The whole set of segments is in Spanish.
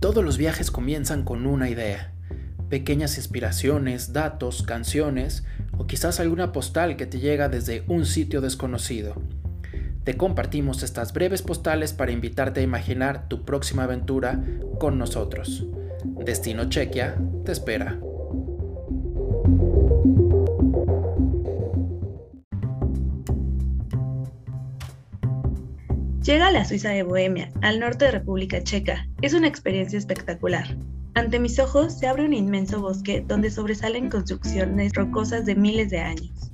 Todos los viajes comienzan con una idea, pequeñas inspiraciones, datos, canciones o quizás alguna postal que te llega desde un sitio desconocido. Te compartimos estas breves postales para invitarte a imaginar tu próxima aventura con nosotros. Destino Chequia te espera. Llega a la Suiza de Bohemia, al norte de República Checa. Es una experiencia espectacular. Ante mis ojos se abre un inmenso bosque donde sobresalen construcciones rocosas de miles de años.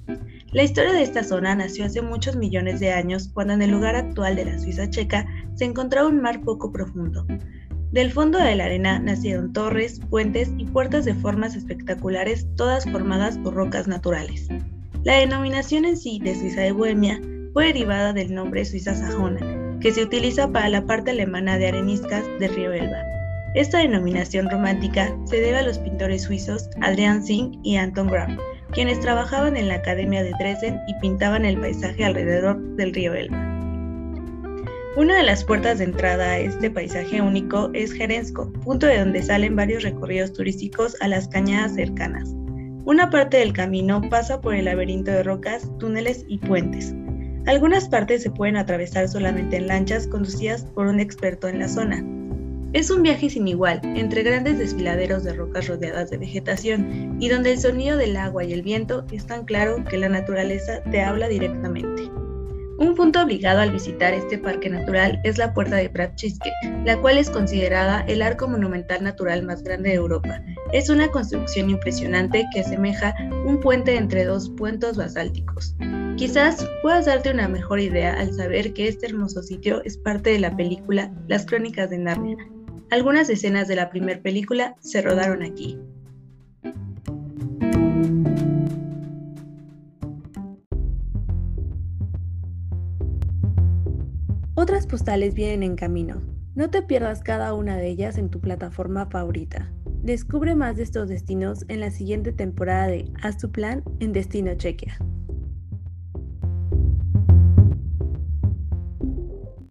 La historia de esta zona nació hace muchos millones de años cuando en el lugar actual de la Suiza checa se encontraba un mar poco profundo. Del fondo de la arena nacieron torres, puentes y puertas de formas espectaculares, todas formadas por rocas naturales. La denominación en sí de Suiza de Bohemia fue derivada del nombre Suiza sajona, que se utiliza para la parte alemana de areniscas del río Elba. Esta denominación romántica se debe a los pintores suizos Adrian Singh y Anton Graf, quienes trabajaban en la Academia de Dresden y pintaban el paisaje alrededor del río Elba. Una de las puertas de entrada a este paisaje único es Jerensko, punto de donde salen varios recorridos turísticos a las cañadas cercanas. Una parte del camino pasa por el laberinto de rocas, túneles y puentes, algunas partes se pueden atravesar solamente en lanchas conducidas por un experto en la zona. Es un viaje sin igual, entre grandes desfiladeros de rocas rodeadas de vegetación, y donde el sonido del agua y el viento es tan claro que la naturaleza te habla directamente. Un punto obligado al visitar este parque natural es la Puerta de Pratchiske, la cual es considerada el arco monumental natural más grande de Europa. Es una construcción impresionante que asemeja un puente entre dos puentes basálticos. Quizás puedas darte una mejor idea al saber que este hermoso sitio es parte de la película Las Crónicas de Narnia. Algunas escenas de la primera película se rodaron aquí. Otras postales vienen en camino. No te pierdas cada una de ellas en tu plataforma favorita. Descubre más de estos destinos en la siguiente temporada de Haz tu plan en Destino Chequia.